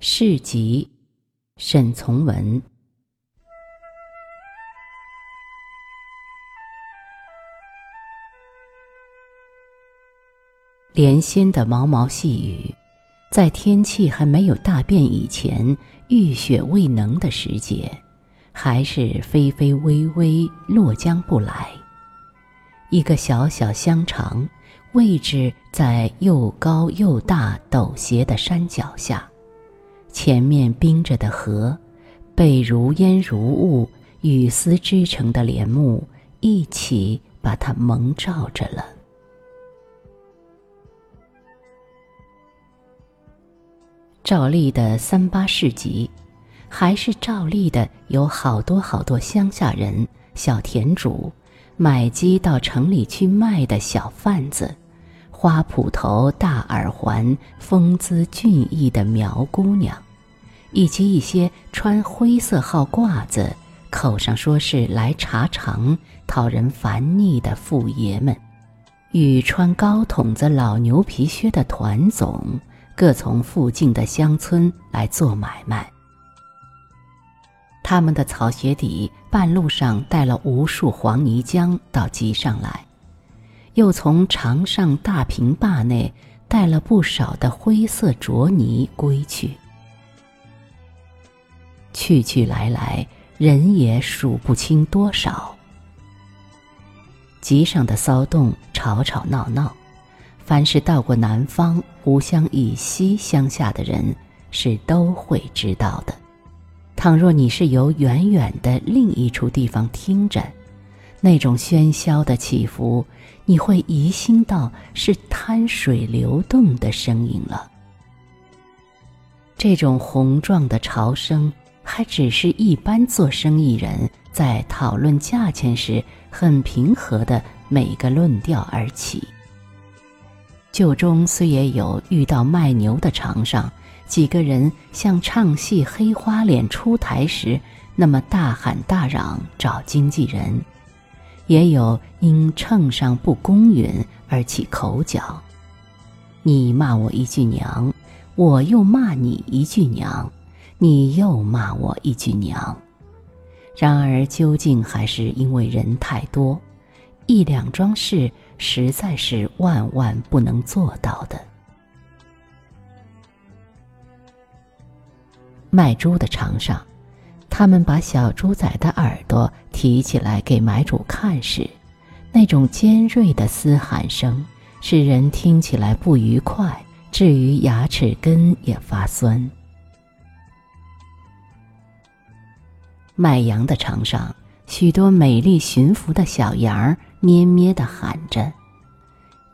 市集，沈从文。连心的毛毛细雨，在天气还没有大变以前，浴血未能的时节，还是霏霏微微落将不来。一个小小香肠，位置在又高又大陡斜的山脚下。前面冰着的河，被如烟如雾、雨丝织成的帘幕一起把它蒙罩着了。照例的三八市集，还是照例的有好多好多乡下人、小田主，买鸡到城里去卖的小贩子。花捕头、大耳环、风姿俊逸的苗姑娘，以及一些穿灰色号褂子、口上说是来查场、讨人烦腻的富爷们，与穿高筒子老牛皮靴的团总，各从附近的乡村来做买卖。他们的草鞋底半路上带了无数黄泥浆到集上来。又从长上大平坝内带了不少的灰色浊泥归去，去去来来，人也数不清多少。集上的骚动，吵吵闹闹，凡是到过南方吴乡以西乡下的人，是都会知道的。倘若你是由远远的另一处地方听着。那种喧嚣的起伏，你会疑心到是滩水流动的声音了。这种宏壮的潮声，还只是一般做生意人在讨论价钱时很平和的每个论调而起。酒中虽也有遇到卖牛的场上几个人像唱戏黑花脸出台时那么大喊大嚷找经纪人。也有因秤上不公允而起口角，你骂我一句娘，我又骂你一句娘，你又骂我一句娘。然而究竟还是因为人太多，一两桩事实在是万万不能做到的。卖猪的场上。他们把小猪仔的耳朵提起来给买主看时，那种尖锐的嘶喊声使人听起来不愉快，至于牙齿根也发酸。卖羊的场上，许多美丽驯服的小羊儿咩咩地喊着；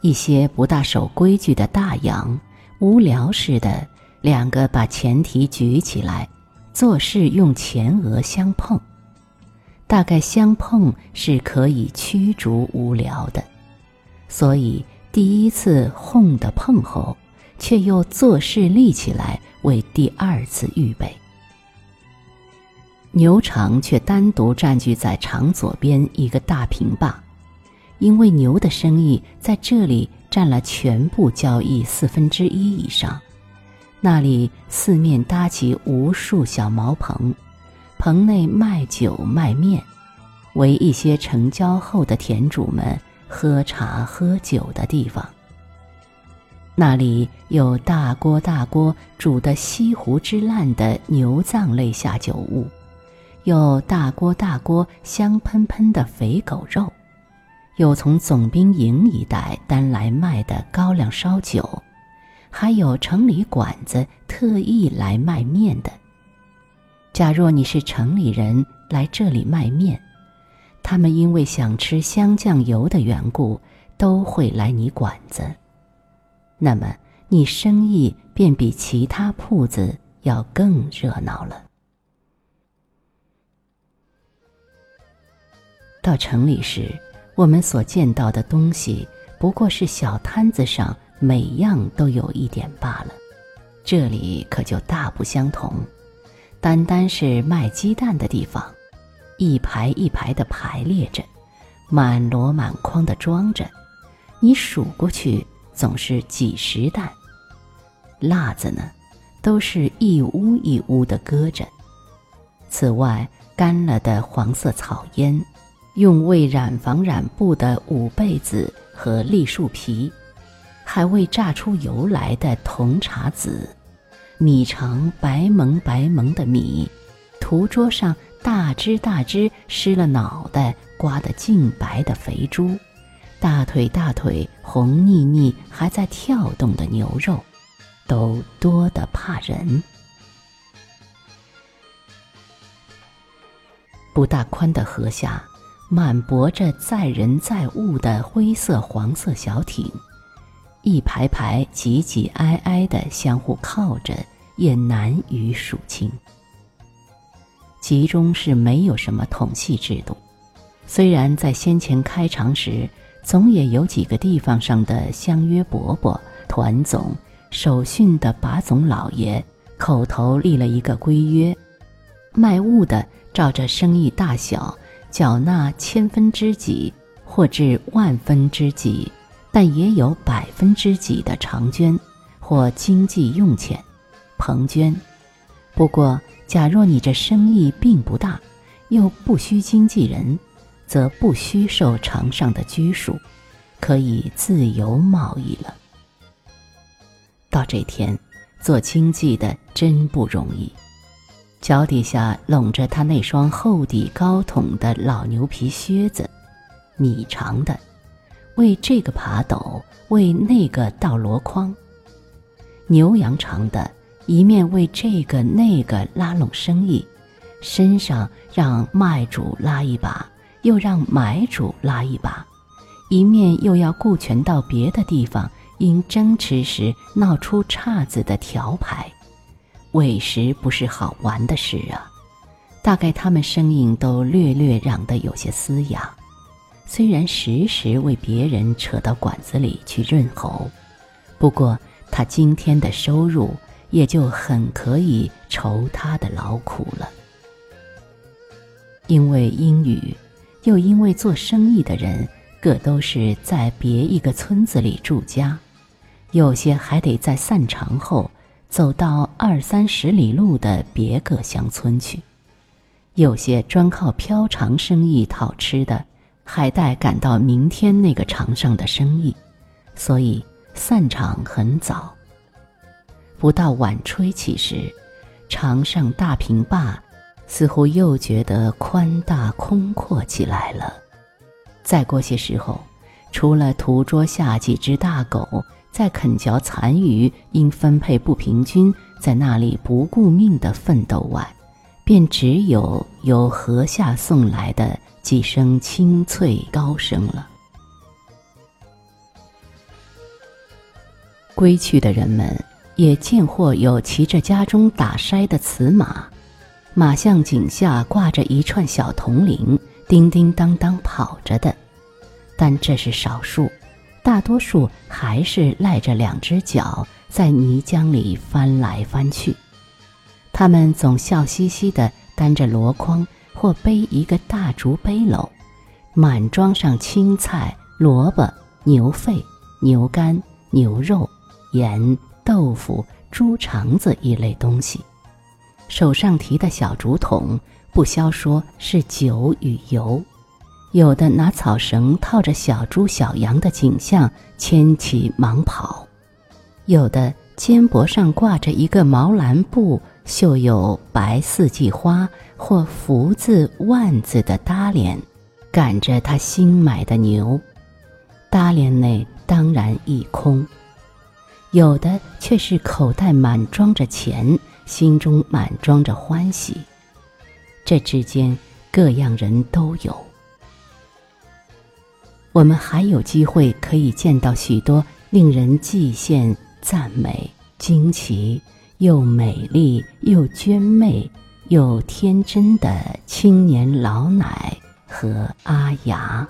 一些不大守规矩的大羊，无聊似的，两个把前蹄举起来。做事用前额相碰，大概相碰是可以驱逐无聊的，所以第一次哄的碰后，却又做事立起来为第二次预备。牛场却单独占据在场左边一个大平坝，因为牛的生意在这里占了全部交易四分之一以上。那里四面搭起无数小茅棚，棚内卖酒卖面，为一些成交后的田主们喝茶喝酒的地方。那里有大锅大锅煮得西湖之烂的牛脏类下酒物，有大锅大锅香喷喷的肥狗肉，有从总兵营一带单来卖的高粱烧酒。还有城里馆子特意来卖面的。假若你是城里人来这里卖面，他们因为想吃香酱油的缘故，都会来你馆子。那么你生意便比其他铺子要更热闹了。到城里时，我们所见到的东西不过是小摊子上。每样都有一点罢了，这里可就大不相同。单单是卖鸡蛋的地方，一排一排的排列着，满箩满筐的装着，你数过去总是几十担。辣子呢，都是一屋一屋的搁着。此外，干了的黄色草烟，用未染房染布的五被子和栗树皮，还未榨出油来的铜茶籽，米肠白蒙白蒙的米，图桌上大只大只湿了脑袋、刮得净白的肥猪。大腿大腿红腻腻还在跳动的牛肉，都多得怕人。不大宽的河下，满泊着载人载物的灰色黄色小艇，一排排挤挤挨挨的相互靠着，也难于数清。其中是没有什么统系制度，虽然在先前开场时。总也有几个地方上的相约伯伯、团总、守训的把总老爷口头立了一个规约：卖物的照着生意大小缴纳千分之几或至万分之几，但也有百分之几的长捐或经济用钱，棚捐。不过，假若你这生意并不大，又不需经纪人。则不需受场上的拘束，可以自由贸易了。到这天，做经济的真不容易。脚底下拢着他那双厚底高筒的老牛皮靴子，米长的，为这个爬斗，为那个倒箩筐；牛羊长的，一面为这个那个拉拢生意，身上让卖主拉一把。又让买主拉一把，一面又要顾全到别的地方因争持时闹出岔子的条牌，委实不是好玩的事啊。大概他们声音都略略嚷得有些嘶哑，虽然时时为别人扯到管子里去润喉，不过他今天的收入也就很可以酬他的劳苦了，因为英语。又因为做生意的人各都是在别一个村子里住家，有些还得在散场后走到二三十里路的别个乡村去，有些专靠飘长生意讨吃的，还待赶到明天那个场上的生意，所以散场很早。不到晚吹起时，场上大平坝。似乎又觉得宽大空阔起来了。再过些时候，除了土桌下几只大狗在啃嚼残余，因分配不平均，在那里不顾命的奋斗外，便只有由河下送来的几声清脆高声了。归去的人们也见或有骑着家中打筛的雌马。马巷井下挂着一串小铜铃，叮叮当当跑着的，但这是少数，大多数还是赖着两只脚在泥浆里翻来翻去。他们总笑嘻嘻地担着箩筐或背一个大竹背篓，满装上青菜、萝卜、牛肺、牛肝、牛肉、盐、豆腐、猪肠子一类东西。手上提的小竹筒，不消说是酒与油；有的拿草绳套着小猪小羊的景象牵起忙跑；有的肩膊上挂着一个毛蓝布绣有白四季花或福字万字的搭帘，赶着他新买的牛。搭帘内当然一空；有的却是口袋满装着钱。心中满装着欢喜，这之间各样人都有。我们还有机会可以见到许多令人既羡赞美、惊奇又美丽又娟媚又天真的青年老奶和阿雅。